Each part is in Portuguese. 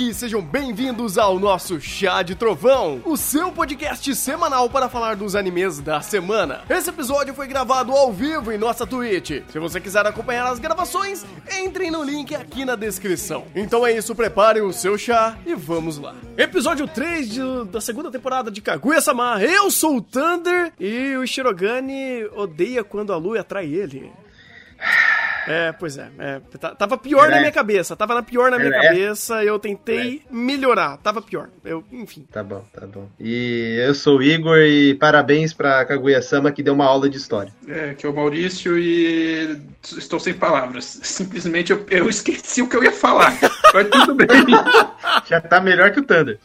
aqui, sejam bem-vindos ao nosso Chá de Trovão, o seu podcast semanal para falar dos animes da semana. Esse episódio foi gravado ao vivo em nossa Twitch. Se você quiser acompanhar as gravações, entrem no link aqui na descrição. Então é isso, preparem o seu chá e vamos lá. Episódio 3 de, da segunda temporada de Kaguya-sama. Eu sou o Thunder e o Shirogane odeia quando a lua atrai ele. É, pois é. é tava pior é. na minha cabeça. Tava na pior na minha é. cabeça. Eu tentei é. melhorar. Tava pior. Eu, enfim. Tá bom, tá bom. E eu sou o Igor e parabéns pra Kaguya-sama que deu uma aula de história. É, que é o Maurício e estou sem palavras. Simplesmente eu, eu esqueci o que eu ia falar. Mas tudo bem. Já tá melhor que o Thunder.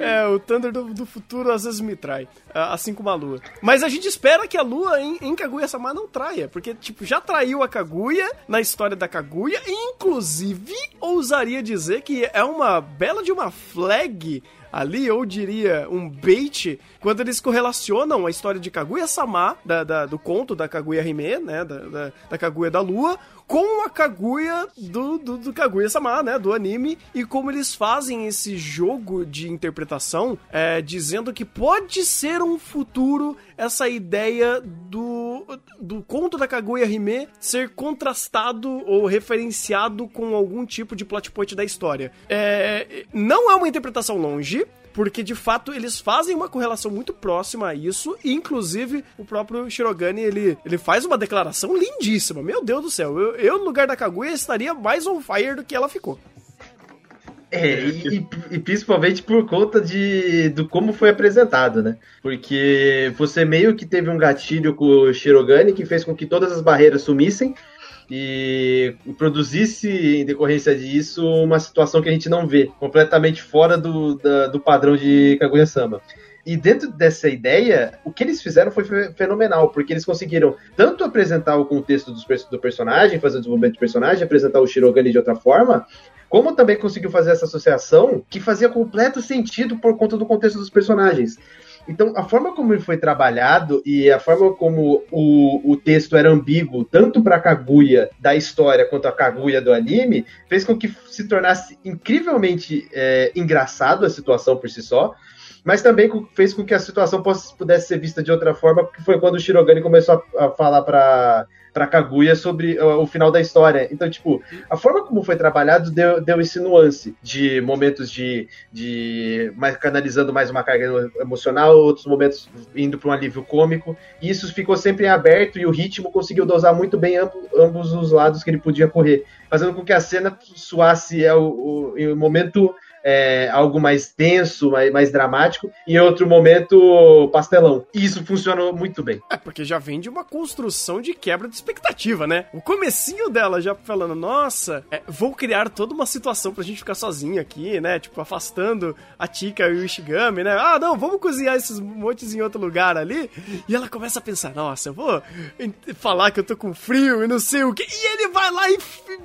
É, o Thunder do, do, futuro às vezes me trai, assim como a Lua. Mas a gente espera que a Lua em, em Kaguya-sama não traia, porque, tipo, já traiu a Kaguya na história da Kaguya, e inclusive ousaria dizer que é uma bela de uma flag ali, eu diria um bait, quando eles correlacionam a história de Kaguya-sama, da, da, do conto da Kaguya Hime, né, da, da, da Kaguya da Lua, com a Kaguya do, do, do Kaguya-sama, né? Do anime. E como eles fazem esse jogo de interpretação, é, dizendo que pode ser um futuro essa ideia do, do conto da Kaguya Hime ser contrastado ou referenciado com algum tipo de plot point da história. É, não é uma interpretação longe, porque de fato eles fazem uma correlação muito próxima a isso, e inclusive o próprio Shirogane ele, ele faz uma declaração lindíssima. Meu Deus do céu, eu, eu no lugar da Kaguya estaria mais on fire do que ela ficou. É, e, e, principalmente por conta de do como foi apresentado, né? Porque você meio que teve um gatilho com o Shirogane que fez com que todas as barreiras sumissem e produzisse, em decorrência disso, uma situação que a gente não vê, completamente fora do, da, do padrão de Kaguya-sama. E dentro dessa ideia, o que eles fizeram foi fenomenal, porque eles conseguiram tanto apresentar o contexto do personagem, fazer o desenvolvimento do personagem, apresentar o Shirogane de outra forma, como também conseguiu fazer essa associação que fazia completo sentido por conta do contexto dos personagens. Então, a forma como ele foi trabalhado e a forma como o, o texto era ambíguo, tanto para a Kaguya da história quanto a Kaguya do anime, fez com que se tornasse incrivelmente é, engraçado a situação por si só, mas também fez com que a situação pudesse ser vista de outra forma, que foi quando o Shirogane começou a, a falar para para Kaguya sobre uh, o final da história. Então, tipo, a forma como foi trabalhado deu, deu esse nuance de momentos de, de mais, canalizando mais uma carga emocional, outros momentos indo para um alívio cômico. E isso ficou sempre em aberto e o ritmo conseguiu dosar muito bem ambos, ambos os lados que ele podia correr, fazendo com que a cena soasse é, o, o, o momento é, algo mais tenso, mais, mais dramático, e em outro momento pastelão. E isso funcionou muito bem. É, porque já vem de uma construção de quebra de expectativa, né? O comecinho dela já falando, nossa, é, vou criar toda uma situação pra gente ficar sozinho aqui, né? Tipo, afastando a Tika e o Ishigami, né? Ah, não, vamos cozinhar esses montes em outro lugar ali. E ela começa a pensar, nossa, eu vou falar que eu tô com frio e não sei o que. E ele vai lá e,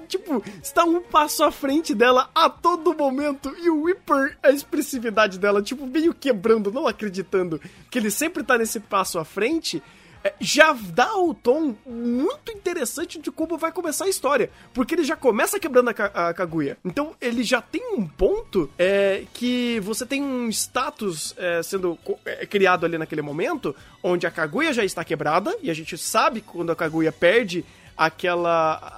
tipo, está um passo à frente dela a todo momento. E o Whipper, a expressividade dela, tipo, meio quebrando, não acreditando que ele sempre tá nesse passo à frente, é, já dá o tom muito interessante de como vai começar a história. Porque ele já começa quebrando a, a Kaguya. Então ele já tem um ponto é, que você tem um status é, sendo é, criado ali naquele momento, onde a Kaguya já está quebrada, e a gente sabe quando a Kaguya perde aquela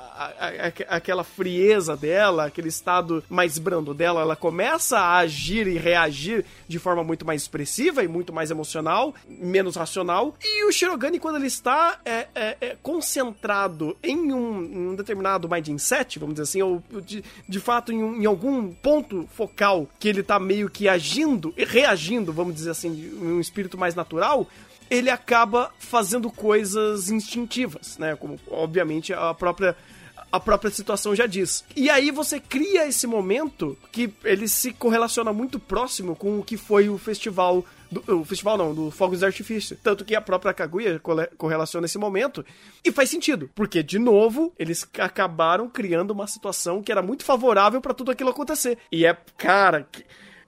aquela frieza dela, aquele estado mais brando dela, ela começa a agir e reagir de forma muito mais expressiva e muito mais emocional, menos racional. E o Shirogane, quando ele está é, é, é concentrado em um, em um, determinado mindset, vamos dizer assim, ou de, de fato em, um, em, algum ponto focal que ele está meio que agindo e reagindo, vamos dizer assim, em um espírito mais natural, ele acaba fazendo coisas instintivas, né? Como, obviamente, a própria a própria situação já diz. E aí você cria esse momento que ele se correlaciona muito próximo com o que foi o festival do, o festival não, do Fogos de Artifício. Tanto que a própria Kaguya correlaciona esse momento. E faz sentido, porque, de novo, eles acabaram criando uma situação que era muito favorável para tudo aquilo acontecer. E é, cara,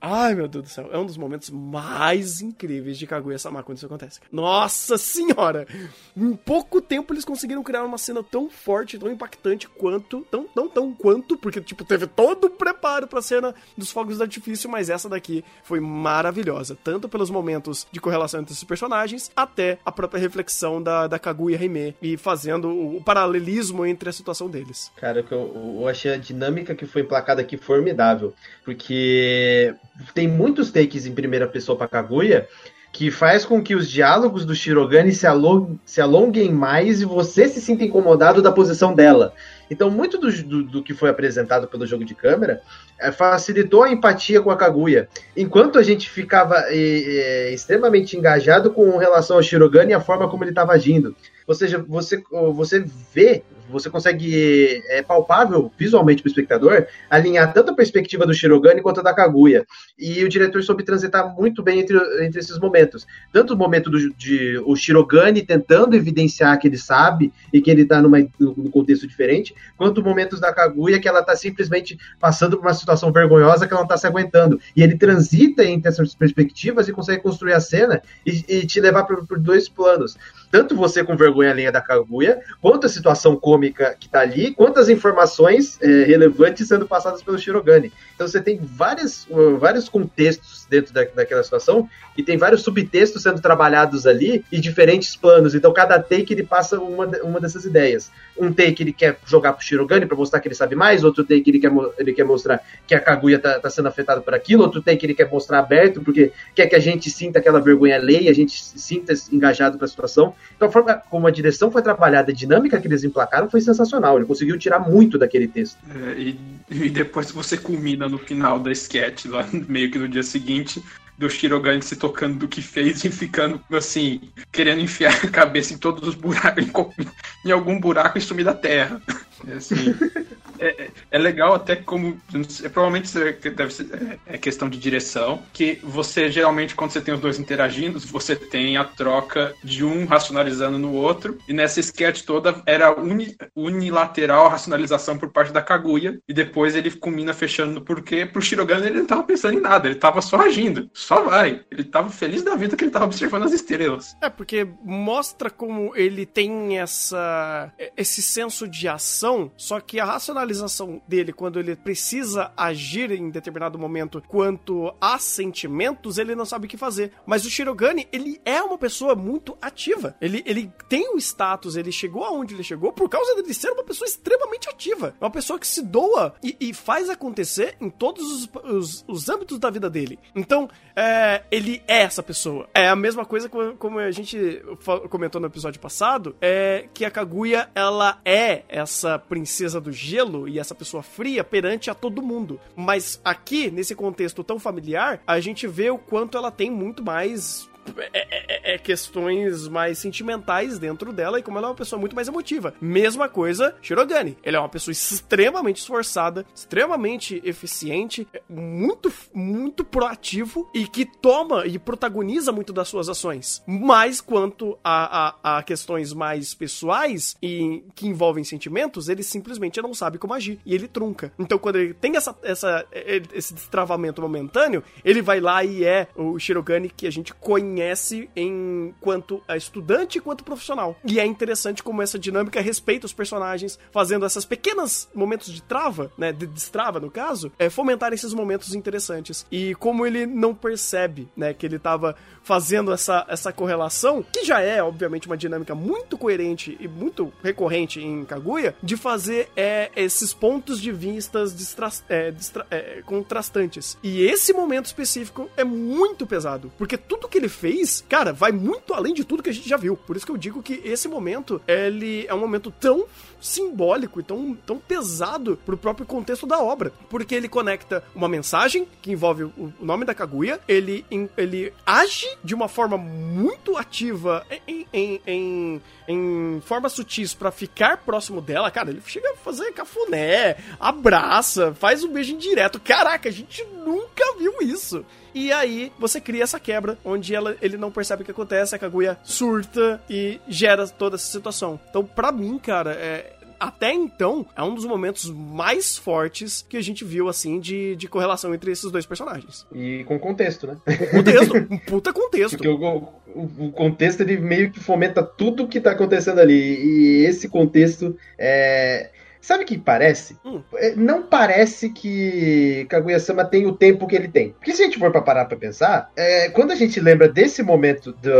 Ai, meu Deus do céu. É um dos momentos mais incríveis de Kaguya-sama quando isso acontece. Nossa senhora! Em pouco tempo eles conseguiram criar uma cena tão forte, tão impactante quanto. Tão, tão, tão quanto, porque, tipo, teve todo o preparo pra cena dos fogos de artifício, mas essa daqui foi maravilhosa. Tanto pelos momentos de correlação entre esses personagens, até a própria reflexão da, da Kaguya Hime e fazendo o, o paralelismo entre a situação deles. Cara, eu, eu achei a dinâmica que foi emplacada aqui formidável. Porque tem muitos takes em primeira pessoa pra Kaguya que faz com que os diálogos do Shirogane se, along, se alonguem mais e você se sinta incomodado da posição dela. Então, muito do, do, do que foi apresentado pelo jogo de câmera é, facilitou a empatia com a Kaguya. Enquanto a gente ficava é, é, extremamente engajado com relação ao Shirogane e a forma como ele estava agindo. Ou seja, você, você vê você consegue, é palpável visualmente para o espectador, alinhar tanto a perspectiva do Shirogane quanto a da Kaguya. E o diretor soube transitar muito bem entre, entre esses momentos. Tanto o momento do, de o Shirogane tentando evidenciar que ele sabe e que ele está num contexto diferente, quanto momentos da Kaguya que ela está simplesmente passando por uma situação vergonhosa que ela não está se aguentando. E ele transita entre essas perspectivas e consegue construir a cena e, e te levar por, por dois planos tanto você com vergonha alheia da Kaguya, quanto a situação cômica que tá ali, quanto as informações é, relevantes sendo passadas pelo Shirogane. Então você tem várias, uh, vários contextos dentro da, daquela situação e tem vários subtextos sendo trabalhados ali e diferentes planos. Então cada take ele passa uma, uma dessas ideias. Um take ele quer jogar pro Shirogane para mostrar que ele sabe mais, outro take ele quer, ele quer mostrar que a Kaguya tá, tá sendo afetada por aquilo, outro take ele quer mostrar aberto porque quer que a gente sinta aquela vergonha alheia, a gente sinta engajado com a situação. Então a forma como a direção foi trabalhada, a dinâmica que eles emplacaram foi sensacional. Ele conseguiu tirar muito daquele texto. É, e, e depois você culmina no final da sketch, lá meio que no dia seguinte, do Shirogane se tocando do que fez e ficando assim, querendo enfiar a cabeça em todos os buracos, em, em algum buraco e sumir da terra. É assim. É, é, legal até como. É, provavelmente deve ser é, é questão de direção. Que você geralmente, quando você tem os dois interagindo, você tem a troca de um racionalizando no outro. E nessa sketch toda era uni, unilateral a racionalização por parte da Kaguya. E depois ele culmina fechando porque pro Shirogane ele não tava pensando em nada, ele tava só agindo. Só vai. Ele tava feliz da vida que ele tava observando as estrelas. É, porque mostra como ele tem essa esse senso de ação, só que a racionalização dele quando ele precisa agir em determinado momento quanto a sentimentos, ele não sabe o que fazer. Mas o Shirogane, ele é uma pessoa muito ativa. Ele, ele tem o status, ele chegou aonde ele chegou por causa dele ser uma pessoa extremamente ativa. Uma pessoa que se doa e, e faz acontecer em todos os, os, os, âmbitos da vida dele. Então, é, ele é essa pessoa. É a mesma coisa como, como a gente comentou no episódio passado, é que a Kaguya, ela é essa princesa do gelo e essa pessoa fria perante a todo mundo. Mas aqui, nesse contexto tão familiar, a gente vê o quanto ela tem muito mais é, é, é, é, questões mais sentimentais dentro dela e como ela é uma pessoa muito mais emotiva. Mesma coisa, Shirogane. Ele é uma pessoa extremamente esforçada, extremamente eficiente, muito, muito proativo e que toma e protagoniza muito das suas ações. Mas quanto a, a, a questões mais pessoais e que envolvem sentimentos, ele simplesmente não sabe como agir e ele trunca. Então, quando ele tem essa, essa, esse destravamento momentâneo, ele vai lá e é o Shirogane que a gente conhece conhece enquanto estudante e quanto profissional. E é interessante como essa dinâmica respeita os personagens, fazendo essas pequenas momentos de trava, né, de destrava no caso, é fomentar esses momentos interessantes. E como ele não percebe, né, que ele estava fazendo essa, essa correlação, que já é, obviamente, uma dinâmica muito coerente e muito recorrente em Kaguya, de fazer é, esses pontos de vistas é, é, contrastantes. E esse momento específico é muito pesado, porque tudo que ele cara, vai muito além de tudo que a gente já viu. Por isso que eu digo que esse momento, ele é um momento tão simbólico e tão, tão pesado pro próprio contexto da obra. Porque ele conecta uma mensagem que envolve o nome da Kaguya, ele, ele age de uma forma muito ativa em, em, em, em formas sutis para ficar próximo dela. Cara, ele chega a fazer cafuné, abraça, faz um beijo indireto. Caraca, a gente nunca viu isso. E aí você cria essa quebra, onde ela, ele não percebe o que acontece, a Kaguya surta e gera toda essa situação. Então, pra mim, cara, é, até então, é um dos momentos mais fortes que a gente viu, assim, de, de correlação entre esses dois personagens. E com contexto, né? Com contexto, um puta contexto. Porque o, o, o, contexto, ele meio que fomenta tudo que tá acontecendo ali. E esse contexto é... Sabe o que parece? Hum. É, não parece que Kaguya-sama tem o tempo que ele tem. Porque se a gente for pra parar pra pensar, é, quando a gente lembra desse momento do,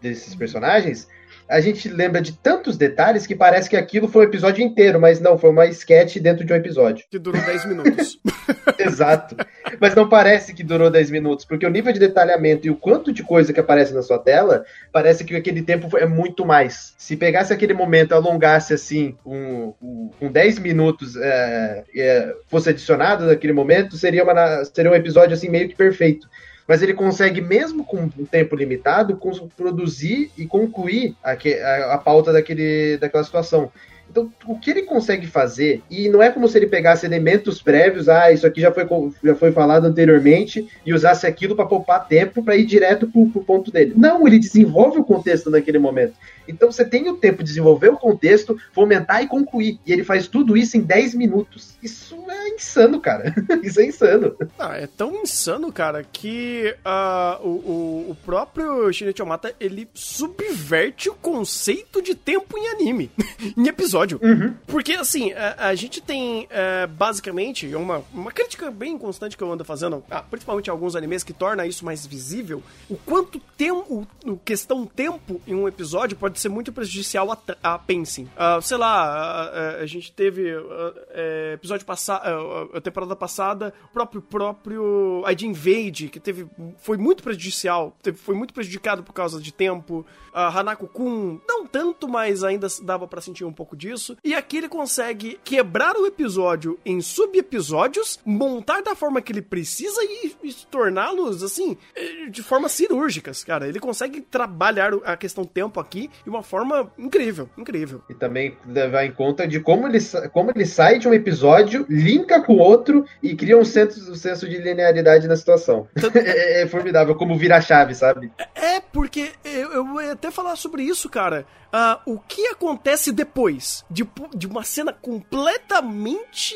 desses personagens, a gente lembra de tantos detalhes que parece que aquilo foi um episódio inteiro, mas não, foi uma sketch dentro de um episódio. Que durou 10 minutos. Exato. Mas não parece que durou 10 minutos, porque o nível de detalhamento e o quanto de coisa que aparece na sua tela, parece que aquele tempo é muito mais. Se pegasse aquele momento, alongasse assim, um, um, um 10 minutos, é, é, fosse adicionado naquele momento, seria, uma, seria um episódio assim meio que perfeito mas ele consegue, mesmo com um tempo limitado, produzir e concluir a, a, a pauta daquele, daquela situação. Então, o que ele consegue fazer, e não é como se ele pegasse elementos prévios, ah, isso aqui já foi, já foi falado anteriormente, e usasse aquilo para poupar tempo para ir direto para o ponto dele. Não, ele desenvolve o contexto naquele momento. Então você tem o tempo de desenvolver o contexto, fomentar e concluir. E ele faz tudo isso em 10 minutos. Isso é insano, cara. isso é insano. Ah, é tão insano, cara, que uh, o, o, próprio Shinichi Omata, ele subverte o conceito de tempo em anime, em episódio. Uhum. Porque, assim, a, a gente tem, uh, basicamente, uma, uma crítica bem constante que eu ando fazendo, ah, principalmente alguns animes, que torna isso mais visível, o quanto tempo, questão tempo em um episódio pode ser muito prejudicial a, a pacing. Uh, sei lá, a, a, a gente teve uh, é, episódio passado, uh, a temporada passada, o próprio próprio ID Invade, que teve foi muito prejudicial, teve, foi muito prejudicado por causa de tempo. Uh, Hanako Kun, não tanto, mas ainda dava para sentir um pouco disso. E aqui ele consegue quebrar o episódio em sub-episódios, montar da forma que ele precisa e, e torná-los, assim, eh, de formas cirúrgicas, cara. Ele consegue trabalhar a questão tempo aqui de uma forma incrível, incrível. E também levar em conta de como ele, como ele sai de um episódio, linka com o outro e cria um senso, um senso de linearidade na situação. Tanto... é, é, formidável, como vira chave, sabe? É, porque eu, eu ia até falar sobre isso, cara. Uh, o que acontece depois de, de uma cena completamente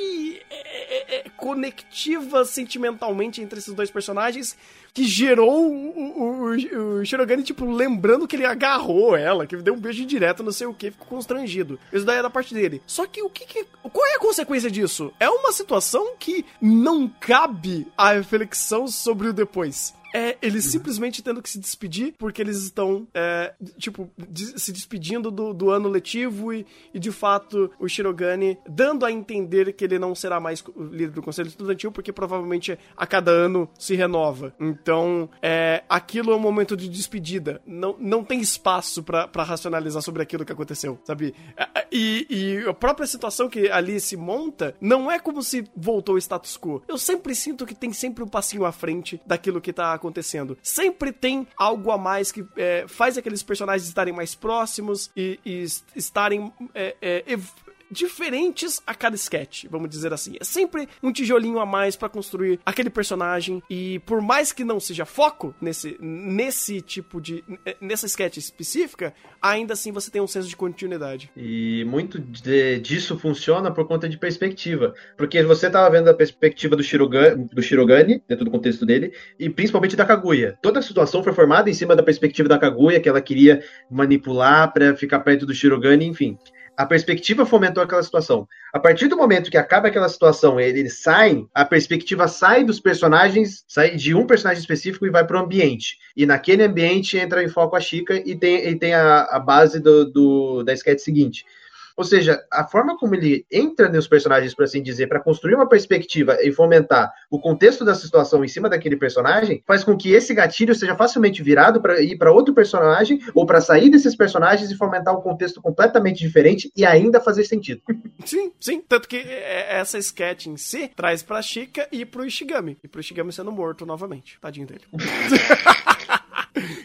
é, é, é conectiva sentimentalmente entre esses dois personagens que gerou o, o, o, Shirogane, tipo, lembrando que ele agarrou ela, que deu um beijo direto, não sei o que, ficou constrangido. Isso daí é da parte dele. Só que o que, que Qual é a consequência disso? É uma situação que não cabe a reflexão sobre o depois é eles simplesmente tendo que se despedir porque eles estão, é, tipo, se despedindo do, do ano letivo e, e, de fato, o Shirogane dando a entender que ele não será mais líder do Conselho Estudantil porque provavelmente a cada ano se renova. Então, é, aquilo é um momento de despedida. Não, não tem espaço para racionalizar sobre aquilo que aconteceu, sabe? É, é, e, e a própria situação que ali se monta não é como se voltou ao status quo. Eu sempre sinto que tem sempre um passinho à frente daquilo que tá acontecendo acontecendo. Sempre tem algo a mais que é, faz aqueles personagens estarem mais próximos e, e estarem é, é, diferentes a cada sketch, vamos dizer assim. É sempre um tijolinho a mais para construir aquele personagem e por mais que não seja foco nesse nesse tipo de nessa sketch específica, ainda assim você tem um senso de continuidade. E muito de, disso funciona por conta de perspectiva, porque você tava vendo a perspectiva do Shirogane, do Shirogane dentro do contexto dele e principalmente da Kaguya. Toda a situação foi formada em cima da perspectiva da Kaguya que ela queria manipular para ficar perto do Shirogane, enfim a perspectiva fomentou aquela situação. A partir do momento que acaba aquela situação, eles saem, a perspectiva sai dos personagens, sai de um personagem específico e vai para o ambiente. E naquele ambiente entra em foco a Chica e tem, e tem a, a base do, do, da sketch seguinte. Ou seja, a forma como ele entra nos personagens, por assim dizer, para construir uma perspectiva e fomentar o contexto da situação em cima daquele personagem, faz com que esse gatilho seja facilmente virado para ir para outro personagem ou para sair desses personagens e fomentar um contexto completamente diferente e ainda fazer sentido. Sim, sim. Tanto que é, é, essa sketch em si traz pra Chica e pro Ishigami. E pro Ishigami sendo morto novamente. Tadinho dele.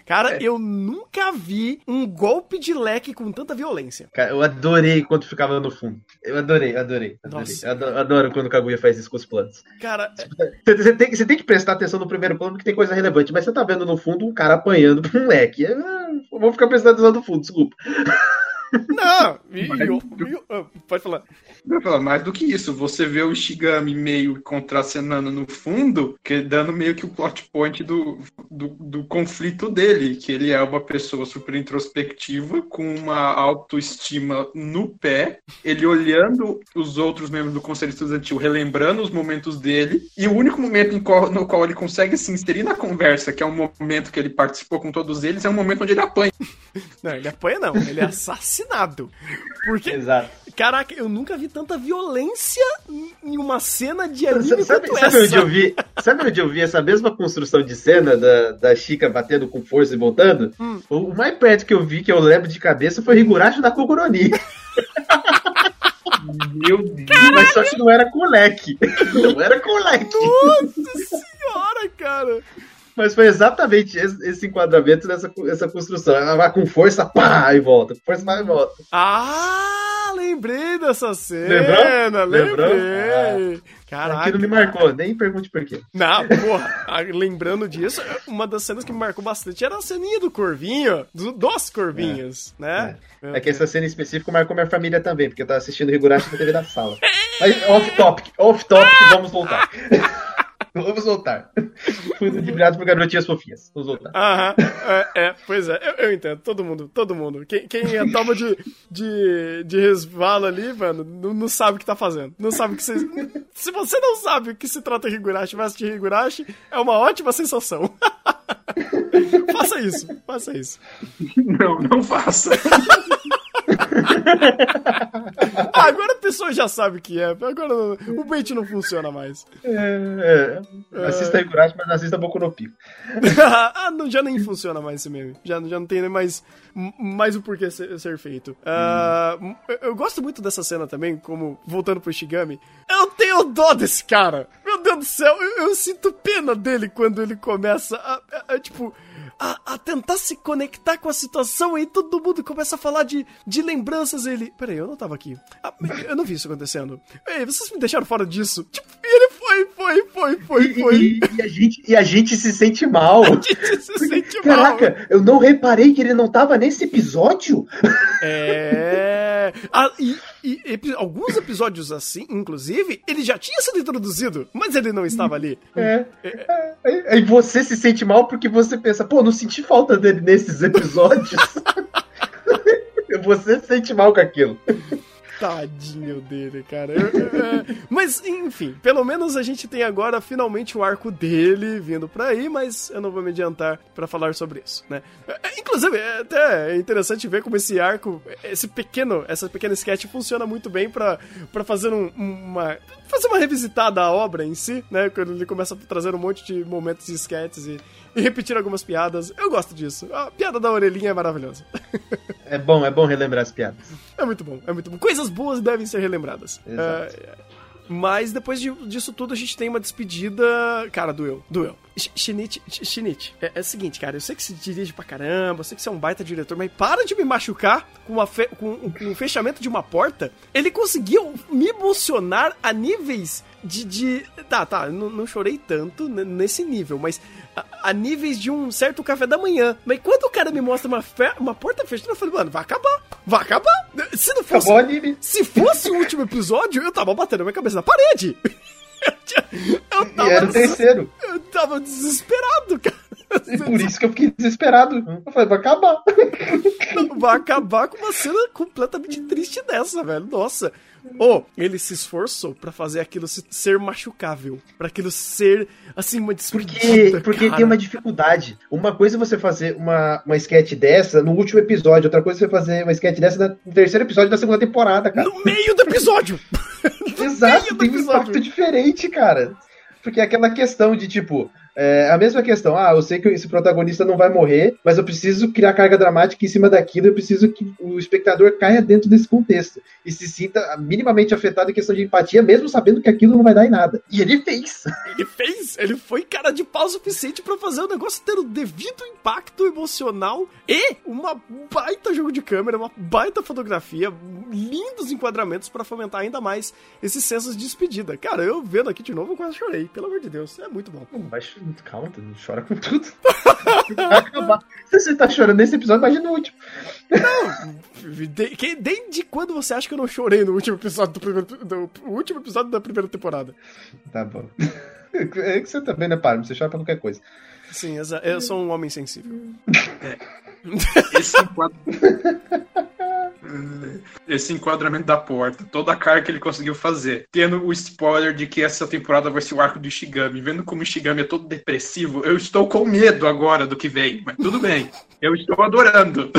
Cara, é. eu nunca vi um golpe de leque com tanta violência. Cara, eu adorei quando ficava no fundo. Eu adorei, adorei. adorei. Adoro, adoro, quando o Kaguya faz isso com os planos. Cara, você tem, você tem que prestar atenção no primeiro plano porque tem coisa relevante, mas você tá vendo no fundo um cara apanhando pra um leque. Eu vou ficar prestando atenção no fundo, desculpa. Não, e, e, e, ah, pode falar. Eu falar, mais do que isso, você vê o Ishigami meio contracenando no fundo, que dando meio que o plot point do, do, do, conflito dele, que ele é uma pessoa super introspectiva, com uma autoestima no pé, ele olhando os outros membros do Conselho Estudantil, relembrando os momentos dele, e o único momento no qual ele consegue se inserir na conversa, que é um momento que ele participou com todos eles, é um momento onde ele apanha. Não, ele apanha não, ele é assassinado. Porque, Exato. caraca, eu nunca vi tanta violência em uma cena de anime sabe, quanto sabe essa. Onde eu vi, sabe onde eu vi essa mesma construção de cena da, da Chica batendo com força e voltando? Hum. O, mais perto que eu vi, que eu lembro de cabeça, foi Higurashi da Koguroni. Meu Deus. Mas só que não era com leque. Não era com leque. Nossa senhora, cara. Mas foi exatamente esse, esse enquadramento dessa essa construção. Ela vai com força, pá, e volta. Com força, pá, e volta. Ah, lembrei dessa cena. Lembrou? Lembrou? Lembrei. Caraca. Aquilo me marcou, nem pergunte por quê. Não, porra, ah, lembrando disso, uma das cenas que me marcou bastante era a ceninha do Corvinho, do- dos Corvinhos, né? Meu É que essa cena em específico marcou minha família também, porque eu tava assistindo Higurashi na TV da sala. Mas off topic, off topic, vamos voltar. vamos voltar. Fui ludibriado por garotinhas fofinhas. Vamos voltar. Aham, é, é, pois é, eu, eu entendo, todo mundo, todo mundo. Quem, quem é toma de, de, de resvalo ali, mano, não, não sabe o que tá fazendo. Não sabe o que você. Se você não sabe o que se trata Higurashi, vai assistir Higurashi, é uma ótima sensação. faça isso, faça isso. Não, não faça. Ah, agora a pessoa já sabe o que é, agora o bait não funciona mais. É, é. Assista Higurashi, mas assista Boku no Pico. ah, não, já nem funciona mais esse meme. Já, já não tem nem mais, mais o porquê ser, ser feito. Ah, eu, eu gosto muito dessa cena também, como voltando pro Shigami. Eu tenho dó desse cara. Meu Deus do céu, eu, eu sinto pena dele quando ele começa a, a- a, tipo. A, a tentar se conectar com a situação e todo mundo começa a falar de, de lembranças. Ele, peraí, eu não tava aqui. Ah, eu não vi isso acontecendo. Ei, vocês me deixaram fora disso. Tipo, e ele foi, foi, foi, foi, E, foi. e- e a gente, e a gente se sente mal. A gente se sente mal. Caraca, eu não reparei que ele não tava nesse episódio. É. Ah, e, e alguns episódios assim, inclusive, ele já tinha sido introduzido, mas ele não estava ali. É. Aí aí você se sente mal porque você pensa, pô, não senti falta dele nesses episódios. você se sente mal com aquilo. Tadinho dele, cara. Eu- eu- é, Mas, enfim, pelo menos a gente tem agora finalmente o arco dele vindo pra aí, mas eu não vou me adiantar pra falar sobre isso, né? É, Inclusive, é até interessante ver como esse arco, esse pequeno, essa pequena sketch funciona muito bem pra fazer um- uma. Fazer uma revisitada à obra em si, né? Quando ele começa a trazer um monte de momentos de sketches e, e repetir algumas piadas. Eu gosto disso. A piada da orelhinha é maravilhosa. É bom, é bom relembrar as piadas. É muito bom, é muito bom. Coisas boas devem ser relembradas. Exato. É, mas depois de- disso tudo, a gente tem uma despedida. Cara, doeu, doeu. Sh- Shinichi, Sh- Shinichi, é, é o seguinte, cara, eu sei que se dirige pra caramba, eu sei que você é um baita diretor, mas para de me machucar com, uma fe- com- com o fechamento de uma porta. Ele conseguiu me emocionar a níveis de. de- tá, tá, não, não chorei tanto nesse nível, mas a, a níveis de um certo café da manhã. Mas quando o cara me mostra uma, uma porta fechada, eu falei, mano, vai acabar, vai acabar. Se não fosse. Acabou. Se fosse o último episódio, eu tava batendo a minha cabeça na parede. Eu, eu E tava, era o terceiro. eu tava desesperado, cara. E por isso que eu fiquei desesperado. Eu falei, vai acabar. Vai acabar com uma cena completamente triste dessa, velho. Nossa. Ô, ele se esforçou pra fazer aquilo se- ser machucável. Pra aquilo ser, assim, uma Porque, despedida, porque cara. tem uma dificuldade. Uma coisa é você fazer uma, uma sketch dessa no último episódio, outra coisa é você fazer uma sketch dessa no terceiro episódio da segunda temporada, cara. No meio do episódio. Exato, do tem um episódio. impacto diferente, cara. Porque é aquela questão de tipo. É a mesma questão, ah, eu sei que esse protagonista não vai morrer, mas eu preciso criar carga dramática em cima daquilo, eu preciso que o espectador caia dentro desse contexto e se sinta minimamente afetado em questão de empatia, mesmo sabendo que aquilo não vai dar em nada. E ele fez. Ele fez, ele foi cara de pau suficiente pra fazer o negócio ter o devido impacto emocional e uma baita jogo de câmera, uma baita fotografia, lindos enquadramentos pra fomentar ainda mais esses sensos de despedida. Cara, eu vendo aqui de novo, eu quase chorei, pelo amor de Deus, é muito bom. Mas Calma, tu não chora com tudo. Vai acabar. Se você tá chorando nesse episódio, imagina o último. Não, de, desde quando você acha que eu não chorei no último episódio do primeiro do, último episódio da primeira temporada? Tá bom. É que você também, né, Parmo? Você chora pra qualquer coisa. Sim, eu sou um homem sensível. É. Esse Esse enquadramento da porta, toda a cara que ele conseguiu fazer, tendo o spoiler de que essa temporada vai ser o arco do Ishigami, vendo como o Ishigami é todo depressivo, eu estou com medo agora do que vem, mas tudo bem, eu estou adorando.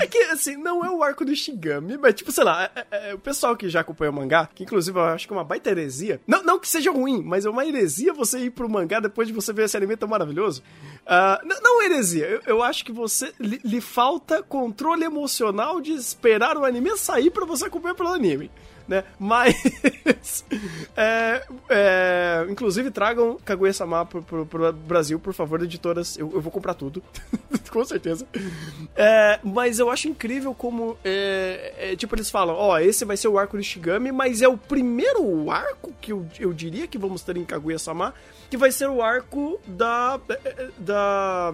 É que, assim, não é o arco do Shigami, mas, tipo, sei lá, é, é, é, o pessoal que já acompanha o mangá, que inclusive eu acho que é uma baita heresia, não, não que seja ruim, mas é uma heresia você ir pro mangá depois de você ver esse anime tão maravilhoso. Uh, não, não heresia, eu, eu, acho que você lhe, lhe, falta controle emocional de esperar o anime sair para você acompanhar pelo anime né? Mas. é, é, inclusive, tragam Kaguya-sama pro, pro, pro, Brasil, por favor, editoras. Eu, eu vou comprar tudo. Com certeza. É, mas eu acho incrível como. É, é, tipo, eles falam: ó, oh, esse vai ser o arco de Shigami, mas é o primeiro arco que eu, eu diria que vamos ter em Kaguya-sama, que vai ser o arco da. da.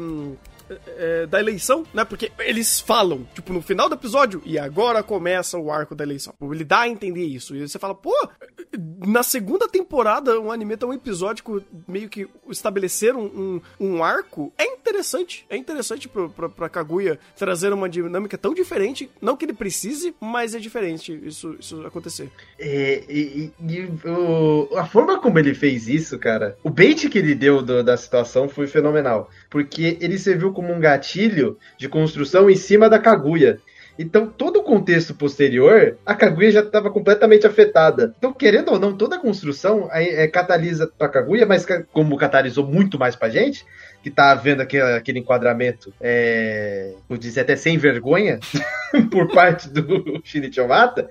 Hum, é, da eleição, né? Porque eles falam, tipo, no final do episódio, e agora começa o arco da eleição. Ele dá a entender isso. E você fala, pô, na segunda temporada, um anime tão episódico, meio que estabelecer um, um, um arco, é interessante. É interessante pra, pra, pra Kaguya trazer uma dinâmica tão diferente. Não que ele precise, mas é diferente isso, isso acontecer. É, e, e o, a forma como ele fez isso, cara, o bait que ele deu do, da situação foi fenomenal. Porque ele serviu como um gatilho de construção em cima da Kaguya. Então, todo o contexto posterior, a Kaguya já estava completamente afetada. Então, querendo ou não, toda a construção é, é catalisa para a Kaguya, mas como catalisou muito mais para gente, que tá vendo aquele, aquele enquadramento, é, vou dizer até sem vergonha, por parte do Shinichi Omata,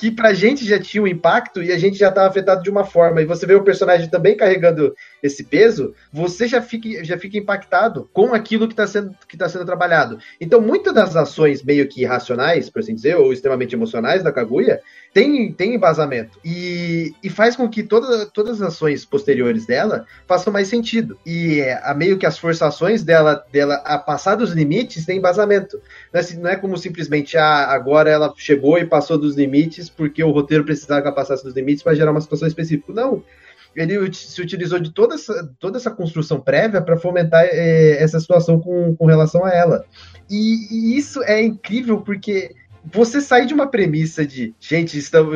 que pra gente já tinha um impacto e a gente já estava afetado de uma forma. E você vê o personagem também carregando esse peso, você já fica, já fica impactado com aquilo que está sendo, que tá sendo trabalhado. Então, muitas das ações meio que irracionais, por assim dizer, ou extremamente emocionais da Kaguya, tem, tem embasamento. E, e faz com que toda, todas as ações posteriores dela façam mais sentido. E é, a meio que as forçações dela, dela a passar dos limites tem embasamento. Não é, assim, não é como simplesmente, ah, agora ela chegou e passou dos limites porque o roteiro precisava que ela passasse dos limites para gerar uma situação específica. Não ele se utilizou de toda essa, toda essa construção prévia para fomentar é, essa situação com, com relação a ela. E, e, isso é incrível porque você sai de uma premissa de, gente, estamos,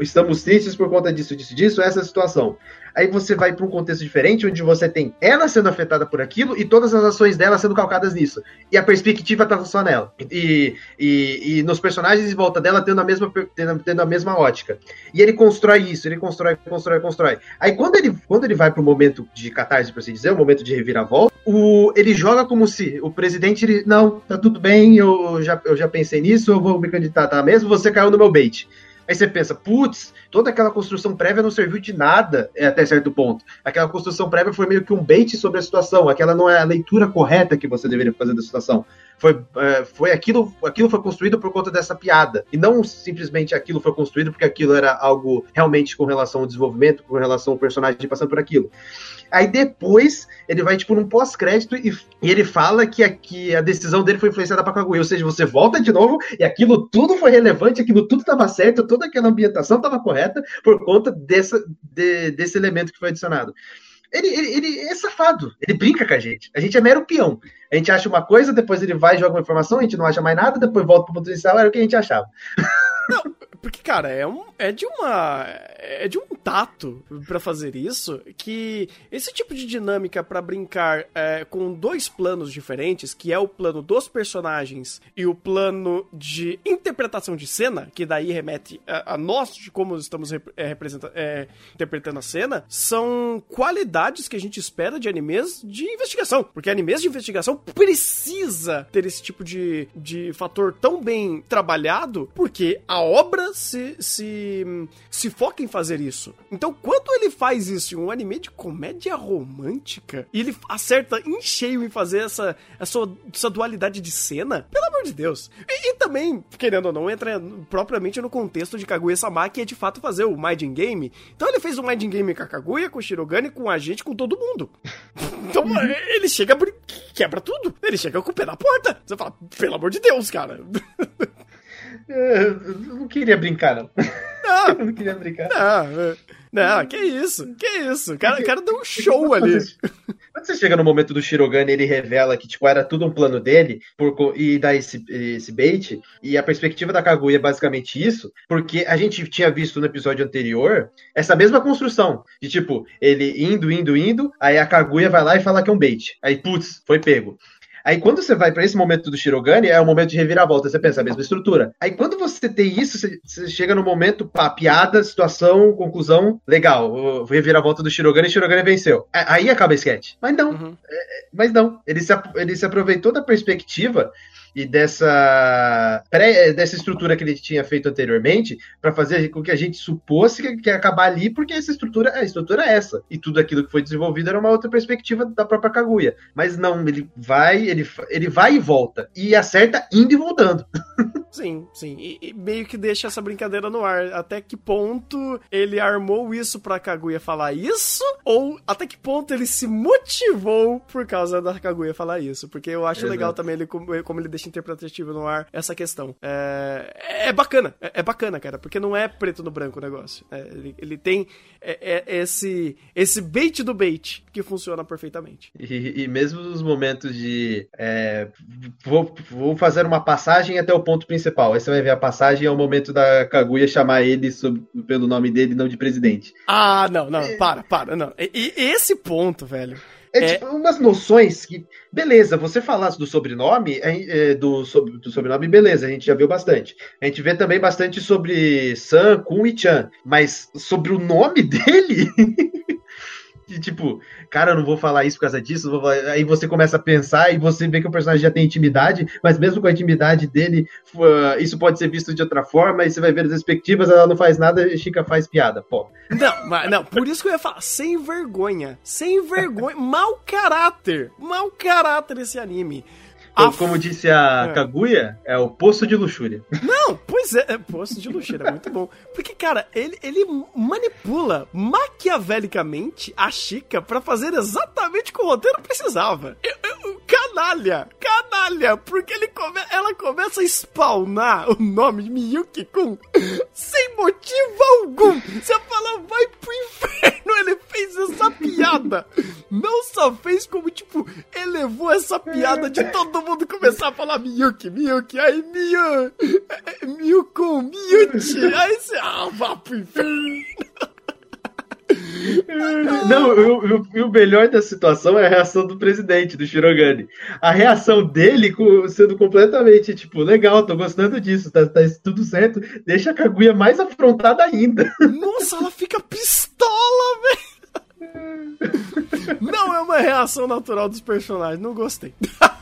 estamos tristes por conta disso, disso, disso, essa situação. Aí você vai para um contexto diferente, onde você tem ela sendo afetada por aquilo e todas as ações dela sendo calcadas nisso. E a perspectiva tá só nela. E, e, e nos personagens em volta dela tendo a, mesma, tendo, tendo, a mesma ótica. E ele constrói isso, ele constrói, constrói, constrói. Aí quando ele, quando ele vai para o momento de catarse, por assim dizer, o momento de reviravolta, o, ele joga como se o presidente, ele, não, tá tudo bem, eu já, eu já pensei nisso, eu vou me candidatar mesmo, você caiu no meu bait. Aí você pensa, putz, toda aquela construção prévia não serviu de nada é, até certo ponto. Aquela construção prévia foi meio que um bait sobre a situação, aquela não é a leitura correta que você deveria fazer da situação. Foi, é, foi aquilo, aquilo foi construído por conta dessa piada. E não simplesmente aquilo foi construído porque aquilo era algo realmente com relação ao desenvolvimento, com relação ao personagem passando por aquilo. Aí depois ele vai, tipo, num pós-crédito e, e, ele fala que a, que a decisão dele foi influenciada pra Kaguya. Ou seja, você volta de novo e aquilo tudo foi relevante, aquilo tudo estava certo, toda aquela ambientação estava correta por conta dessa, de, desse elemento que foi adicionado. Ele, ele, ele, é safado, ele brinca com a gente. A gente é mero peão. A gente acha uma coisa, depois ele vai e joga uma informação, a gente não acha mais nada, depois volta pro potencial, era o que a gente achava. Não, porque, cara, é, um, é de uma. É de um tato para fazer isso que esse tipo de dinâmica para brincar é, com dois planos diferentes, que é o plano dos personagens e o plano de interpretação de cena, que daí remete a, a nós de como estamos rep, é, é, interpretando a cena, são qualidades que a gente espera de animes de investigação. Porque animes de investigação precisa ter esse tipo de, de fator tão bem trabalhado, porque a obra se, se, se foca em fazer isso. Então, quando ele faz isso em um anime de comédia romântica, e ele acerta em cheio em fazer essa, essa, essa dualidade de cena, pelo amor de Deus. E, e também, querendo ou não, entra propriamente no contexto de Kaguya-sama, que é de fato fazer o Mind Game. Então ele fez o Mind Game com a Kaguya, com o Shirogane, com a gente, com todo mundo. Então ele chega, quebra tudo. Ele chega com o pé na porta. Você fala, pelo amor de Deus, cara. Eu não queria brincar, não. Não, eu não queria brincar. Não, é. não, que isso, que isso. O cara, o cara deu um show ali. Quando você chega no momento do Shirogane, ele revela que, tipo, era tudo um plano dele por, e dá esse, esse bait. E a perspectiva da Kaguya é basicamente isso, porque a gente tinha visto no episódio anterior essa mesma construção. De, tipo, ele indo, indo, indo, aí a Kaguya vai lá e fala que é um bait. Aí, putz, foi pego. Aí quando você vai para esse momento do Shirogane, é o momento de reviravolta, você pensa a mesma estrutura. Aí quando você tem isso, você, você chega no momento, pá, piada, situação, conclusão, legal, reviravolta do Shirogane, Shirogane venceu. Aí acaba a sketch. Mas não, uhum. é, mas não, ele se, ele se aproveitou da perspectiva e dessa pré, dessa estrutura que ele tinha feito anteriormente para fazer com que a gente supôsse que, que ia acabar ali, porque essa estrutura, a estrutura é essa. E tudo aquilo que foi desenvolvido era uma outra perspectiva da própria Kaguya. Mas não, ele vai, ele, ele vai e volta. E acerta indo e voltando. Sim, sim. E, e, meio que deixa essa brincadeira no ar. Até que ponto ele armou isso pra Kaguya falar isso? Ou até que ponto ele se motivou por causa da Kaguya falar isso? Porque eu acho Exato. legal também ele, como, ele deixa interpretativo no ar essa questão. É, é bacana, é, é, bacana, cara, porque não é preto no branco o negócio. É, ele, ele, tem é, é, esse, esse bait do bait que funciona perfeitamente. E, e mesmo nos momentos de é, vou, vou fazer uma passagem até o ponto principal principal. Aí você vai ver a passagem, é o momento da Kaguya chamar ele sob, pelo nome dele, não de presidente. Ah, não, não, é... para, para, não. E, esse ponto, velho. É, é, tipo umas noções que. Beleza, você falasse do sobrenome, é, do, sobre, do sobrenome, beleza, a gente já viu bastante. A gente vê também bastante sobre San, Kun e Chan. Mas sobre o nome dele. Que, tipo, cara, eu não vou falar isso por causa disso, aí você começa a pensar e você vê que o personagem já tem intimidade, mas mesmo com a intimidade dele, uh, isso pode ser visto de outra forma, e você vai ver as perspectivas, ela não faz nada e Chica faz piada, pô. Não, mas, não, por isso que eu ia falar, sem vergonha, sem vergonha, mau caráter, mau caráter esse anime. Como, como disse a é. Kaguya, é o poço de luxúria. Não, pois é, é poço de luxúria, é muito bom. Porque, cara, ele, ele manipula maquiavelicamente a Chica para fazer exatamente o que o roteiro precisava. Eu, eu, canalha, canalha, porque ele come, ela começa a spawnar o nome de Miyuki-kun sem motivo algum. Você fala, vai pro inferno, ele fez essa piada. Não só fez, como, tipo, elevou essa piada de todo mundo começar a falar Miyuki, Miyuki, aí Miyu, Miyuko, Miyuchi, aí você, ah, vá pro inferno. Não, o, o, o, melhor da situação é a reação do presidente, do Shirogane. A reação dele sendo completamente, tipo, legal, tô gostando disso, tá, tá tudo certo. Deixa a Kaguya mais afrontada ainda. Nossa, ela fica pistola, velho. Não é uma reação natural dos personagens, não gostei.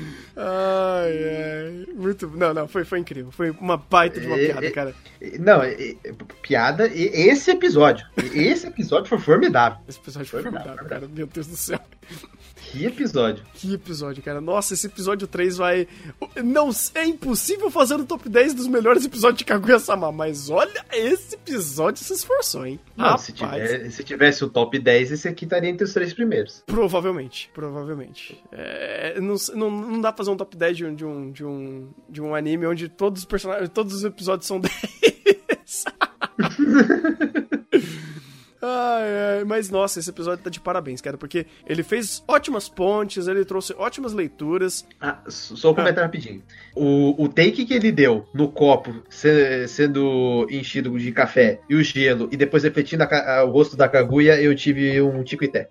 Ai, ai. Muito. Não, não, foi, foi incrível. Foi uma baita de uma é, piada, cara. Não, piada. Esse episódio. Esse episódio foi formidável. Esse episódio foi formidável, formidável cara. Meu Deus do céu. Que episódio. Que episódio, cara. Nossa, esse episódio 3 vai. Não, é impossível fazer o top 10 dos melhores episódios de Kaguya-sama, mas olha, esse episódio se esforçou, hein? Não, se, tiver, se, tivesse o top 10, esse aqui estaria entre os três primeiros. Provavelmente, provavelmente. É, não, não, não dá pra fazer um top 10 de um, de um, de um, de um anime onde todos os personagens, todos os episódios são 10. Ai, ai, mas nossa, esse episódio tá de parabéns, cara, porque ele fez ótimas pontes, ele trouxe ótimas leituras. Ah, só um comentário ah. rapidinho. O, o take que ele deu no copo se, sendo enchido de café e o gelo, e depois refletindo a, a, o rosto da Kaguya, eu tive um tico e té.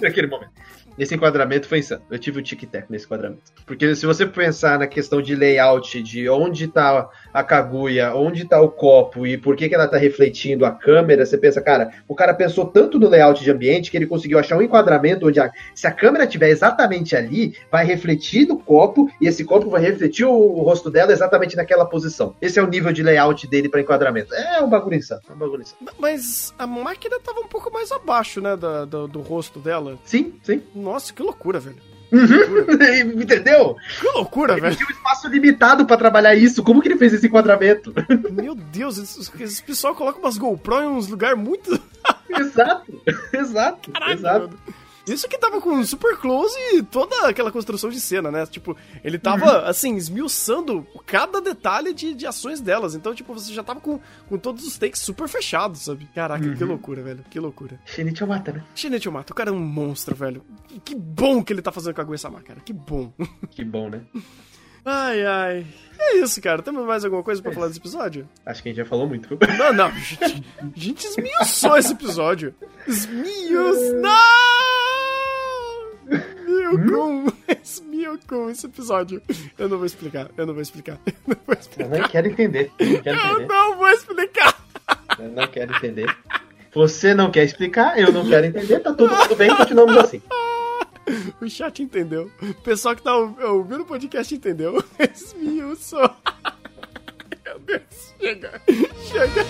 Naquele momento. Esse enquadramento foi insano. Eu tive o tic-tac nesse enquadramento. Porque se você pensar na questão de layout, de onde tá a Kaguya, onde tá o copo e por que, que ela tá refletindo a câmera, você pensa, cara, o cara pensou tanto no layout de ambiente que ele conseguiu achar um enquadramento onde a, se a câmera estiver exatamente ali, vai refletir no copo e esse copo vai refletir o, o rosto dela exatamente naquela posição. Esse é o nível de layout dele para enquadramento. É um bagulho insano. É um bagulho insano. Mas a máquina tava um pouco mais abaixo, né, da, do, do rosto dela. Sim, sim. Nossa, que loucura, velho. Uhum. Entendeu? Que loucura, Ele velho. tinha um espaço limitado pra trabalhar isso. Como que ele fez esse enquadramento? Meu Deus, esse, esse pessoal coloca umas GoPro em uns lugares muito. exato, exato, Caralho, exato. mano. Isso que tava com super close e toda aquela construção de cena, né? Tipo, ele tava, assim, esmiuçando cada detalhe de, de ações delas. Então, tipo, você já tava com, com todos os takes super fechados, sabe? Caraca, que loucura, velho. Que loucura. Shinichi mata, né? Shinichi Yamato, o cara é um monstro, velho. Que bom que ele tá fazendo com a Gwen-sama, cara. Que bom. Que bom, né? Ai, ai. É isso, cara. Temos mais alguma coisa pra falar desse episódio? Acho que a gente já falou muito. Não, não. A gente, a gente esmiuçou esse episódio. Esmiuçou. Miocum, hum? mas esse episódio. Eu não vou explicar, eu não vou explicar. Eu não vou explicar. Eu nem quero entender. Quero eu entender. não vou explicar. Eu não quero entender. Você não quer explicar, eu não quero entender, tá tudo, tudo bem, continuamos assim. O chat entendeu. O pessoal que tá ouvindo o podcast entendeu. Esse Meu Deus, chega, chega.